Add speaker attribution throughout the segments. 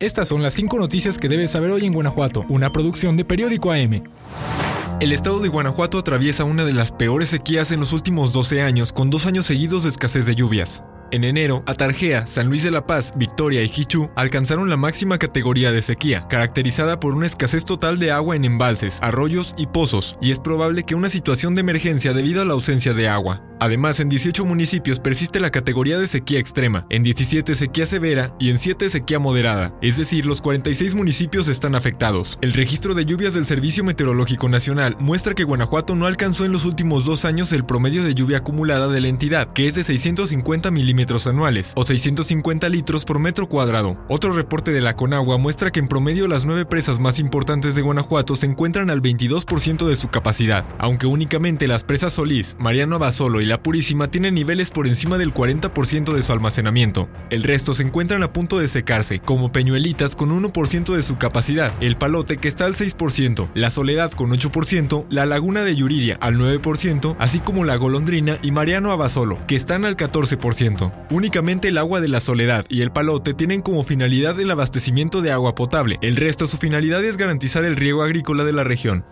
Speaker 1: Estas son las 5 noticias que debes saber hoy en Guanajuato, una producción de Periódico AM. El estado de Guanajuato atraviesa una de las peores sequías en los últimos 12 años, con dos años seguidos de escasez de lluvias. En enero, Atarjea, San Luis de la Paz, Victoria y Jichú alcanzaron la máxima categoría de sequía, caracterizada por una escasez total de agua en embalses, arroyos y pozos, y es probable que una situación de emergencia debido a la ausencia de agua. Además, en 18 municipios persiste la categoría de sequía extrema, en 17 sequía severa y en 7 sequía moderada, es decir, los 46 municipios están afectados. El registro de lluvias del Servicio Meteorológico Nacional muestra que Guanajuato no alcanzó en los últimos dos años el promedio de lluvia acumulada de la entidad, que es de 650 milímetros anuales, o 650 litros por metro cuadrado. Otro reporte de la Conagua muestra que en promedio las nueve presas más importantes de Guanajuato se encuentran al 22% de su capacidad, aunque únicamente las presas Solís, Mariano Abasolo y La Purísima tienen niveles por encima del 40% de su almacenamiento. El resto se encuentran a punto de secarse, como Peñuelitas con 1% de su capacidad, El Palote que está al 6%, La Soledad con 8%, La Laguna de Yuridia al 9%, así como La Golondrina y Mariano Abasolo, que están al 14%. Únicamente el agua de la soledad y el palote tienen como finalidad el abastecimiento de agua potable. El resto su finalidad es garantizar el riego agrícola de la región.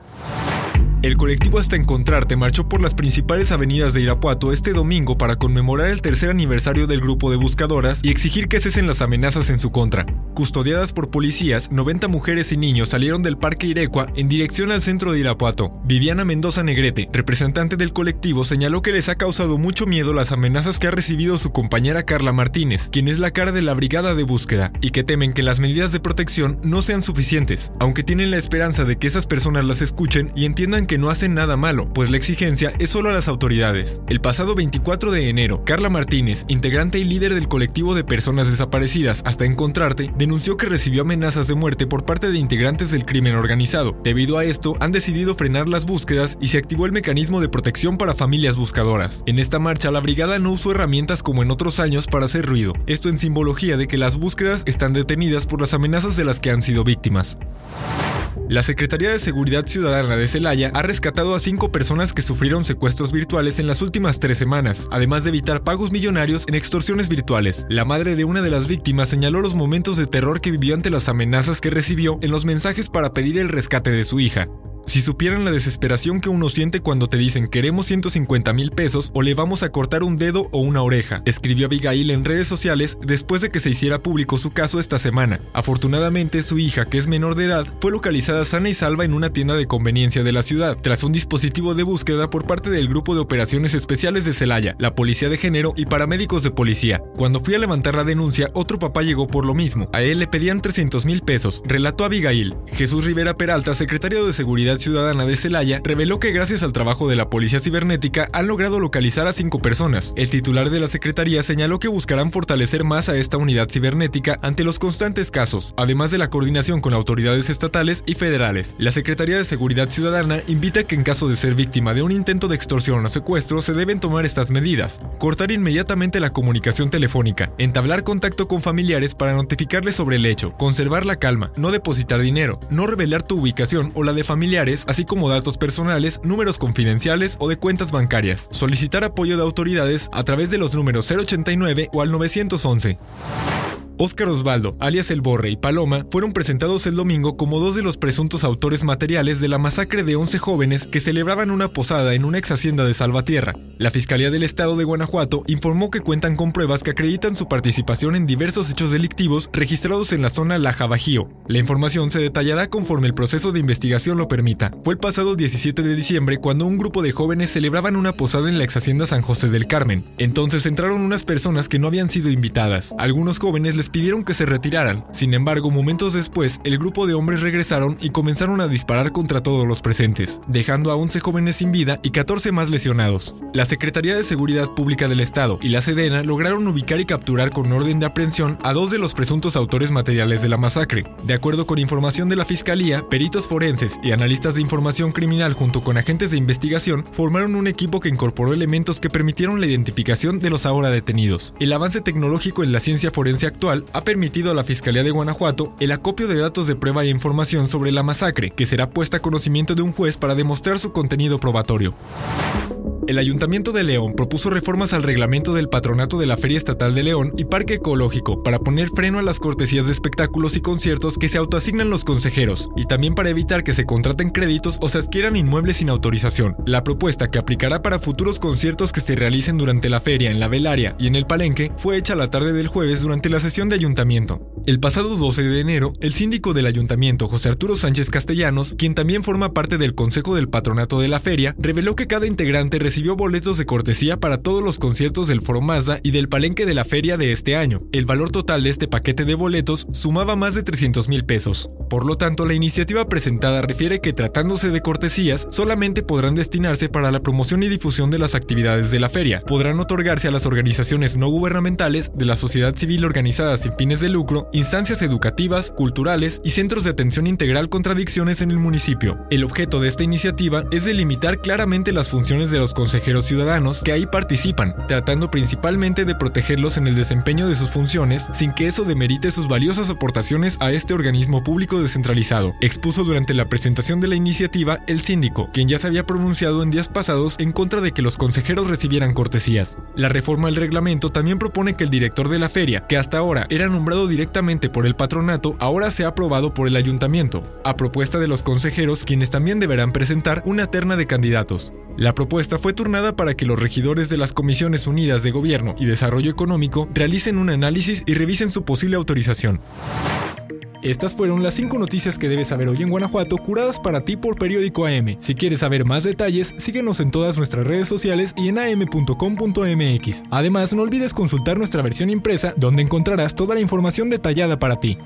Speaker 1: El colectivo Hasta Encontrarte marchó por las principales avenidas de Irapuato este domingo para conmemorar el tercer aniversario del grupo de buscadoras y exigir que cesen las amenazas en su contra. Custodiadas por policías, 90 mujeres y niños salieron del Parque Irecua en dirección al centro de Irapuato. Viviana Mendoza Negrete, representante del colectivo, señaló que les ha causado mucho miedo las amenazas que ha recibido su compañera Carla Martínez, quien es la cara de la brigada de búsqueda, y que temen que las medidas de protección no sean suficientes, aunque tienen la esperanza de que esas personas las escuchen y entiendan que no hacen nada malo, pues la exigencia es solo a las autoridades. El pasado 24 de enero, Carla Martínez, integrante y líder del colectivo de personas desaparecidas hasta encontrarte, denunció que recibió amenazas de muerte por parte de integrantes del crimen organizado. Debido a esto, han decidido frenar las búsquedas y se activó el mecanismo de protección para familias buscadoras. En esta marcha, la brigada no usó herramientas como en otros años para hacer ruido, esto en simbología de que las búsquedas están detenidas por las amenazas de las que han sido víctimas. La Secretaría de Seguridad Ciudadana de Celaya ha rescatado a cinco personas que sufrieron secuestros virtuales en las últimas tres semanas, además de evitar pagos millonarios en extorsiones virtuales. La madre de una de las víctimas señaló los momentos de terror que vivió ante las amenazas que recibió en los mensajes para pedir el rescate de su hija. Si supieran la desesperación que uno siente cuando te dicen queremos 150 mil pesos o le vamos a cortar un dedo o una oreja, escribió Abigail en redes sociales después de que se hiciera público su caso esta semana. Afortunadamente, su hija, que es menor de edad, fue localizada sana y salva en una tienda de conveniencia de la ciudad, tras un dispositivo de búsqueda por parte del Grupo de Operaciones Especiales de Celaya, la Policía de Género y paramédicos de policía. Cuando fui a levantar la denuncia, otro papá llegó por lo mismo. A él le pedían 300 mil pesos, relató Abigail. Jesús Rivera Peralta, secretario de Seguridad Ciudadana de Celaya reveló que gracias al trabajo de la Policía Cibernética han logrado localizar a cinco personas. El titular de la Secretaría señaló que buscarán fortalecer más a esta unidad cibernética ante los constantes casos, además de la coordinación con autoridades estatales y federales. La Secretaría de Seguridad Ciudadana invita que en caso de ser víctima de un intento de extorsión o secuestro se deben tomar estas medidas. Cortar inmediatamente la comunicación telefónica, entablar contacto con familiares para notificarles sobre el hecho, conservar la calma, no depositar dinero, no revelar tu ubicación o la de familiares así como datos personales, números confidenciales o de cuentas bancarias. Solicitar apoyo de autoridades a través de los números 089 o al 911. Óscar Osvaldo, alias El Borre y Paloma, fueron presentados el domingo como dos de los presuntos autores materiales de la masacre de 11 jóvenes que celebraban una posada en una ex hacienda de Salvatierra. La Fiscalía del Estado de Guanajuato informó que cuentan con pruebas que acreditan su participación en diversos hechos delictivos registrados en la zona Laja Bajío. La información se detallará conforme el proceso de investigación lo permita. Fue el pasado 17 de diciembre cuando un grupo de jóvenes celebraban una posada en la ex hacienda San José del Carmen. Entonces entraron unas personas que no habían sido invitadas. Algunos jóvenes les pidieron que se retiraran. Sin embargo, momentos después, el grupo de hombres regresaron y comenzaron a disparar contra todos los presentes, dejando a 11 jóvenes sin vida y 14 más lesionados. La Secretaría de Seguridad Pública del Estado y la Sedena lograron ubicar y capturar con orden de aprehensión a dos de los presuntos autores materiales de la masacre. De acuerdo con información de la Fiscalía, peritos forenses y analistas de información criminal junto con agentes de investigación formaron un equipo que incorporó elementos que permitieron la identificación de los ahora detenidos. El avance tecnológico en la ciencia forense actual ha permitido a la Fiscalía de Guanajuato el acopio de datos de prueba e información sobre la masacre, que será puesta a conocimiento de un juez para demostrar su contenido probatorio. El Ayuntamiento de León propuso reformas al reglamento del patronato de la Feria Estatal de León y Parque Ecológico para poner freno a las cortesías de espectáculos y conciertos que se autoasignan los consejeros y también para evitar que se contraten créditos o se adquieran inmuebles sin autorización. La propuesta que aplicará para futuros conciertos que se realicen durante la feria en la velaria y en el palenque fue hecha la tarde del jueves durante la sesión de ayuntamiento. El pasado 12 de enero, el síndico del ayuntamiento, José Arturo Sánchez Castellanos, quien también forma parte del Consejo del Patronato de la Feria, reveló que cada integrante recibió boletos de cortesía para todos los conciertos del Foro Mazda y del Palenque de la Feria de este año. El valor total de este paquete de boletos sumaba más de 300 mil pesos. Por lo tanto, la iniciativa presentada refiere que tratándose de cortesías, solamente podrán destinarse para la promoción y difusión de las actividades de la feria. Podrán otorgarse a las organizaciones no gubernamentales, de la sociedad civil organizada sin fines de lucro, instancias educativas, culturales y centros de atención integral contra adicciones en el municipio. El objeto de esta iniciativa es delimitar claramente las funciones de los consejeros ciudadanos que ahí participan, tratando principalmente de protegerlos en el desempeño de sus funciones sin que eso demerite sus valiosas aportaciones a este organismo público descentralizado, expuso durante la presentación de la iniciativa el síndico, quien ya se había pronunciado en días pasados en contra de que los consejeros recibieran cortesías. La reforma del reglamento también propone que el director de la feria, que hasta ahora era nombrado directamente por el patronato, ahora sea aprobado por el ayuntamiento, a propuesta de los consejeros quienes también deberán presentar una terna de candidatos. La propuesta fue turnada para que los regidores de las Comisiones Unidas de Gobierno y Desarrollo Económico realicen un análisis y revisen su posible autorización. Estas fueron las 5 noticias que debes saber hoy en Guanajuato, curadas para ti por Periódico AM. Si quieres saber más detalles, síguenos en todas nuestras redes sociales y en am.com.mx. Además, no olvides consultar nuestra versión impresa, donde encontrarás toda la información detallada para ti.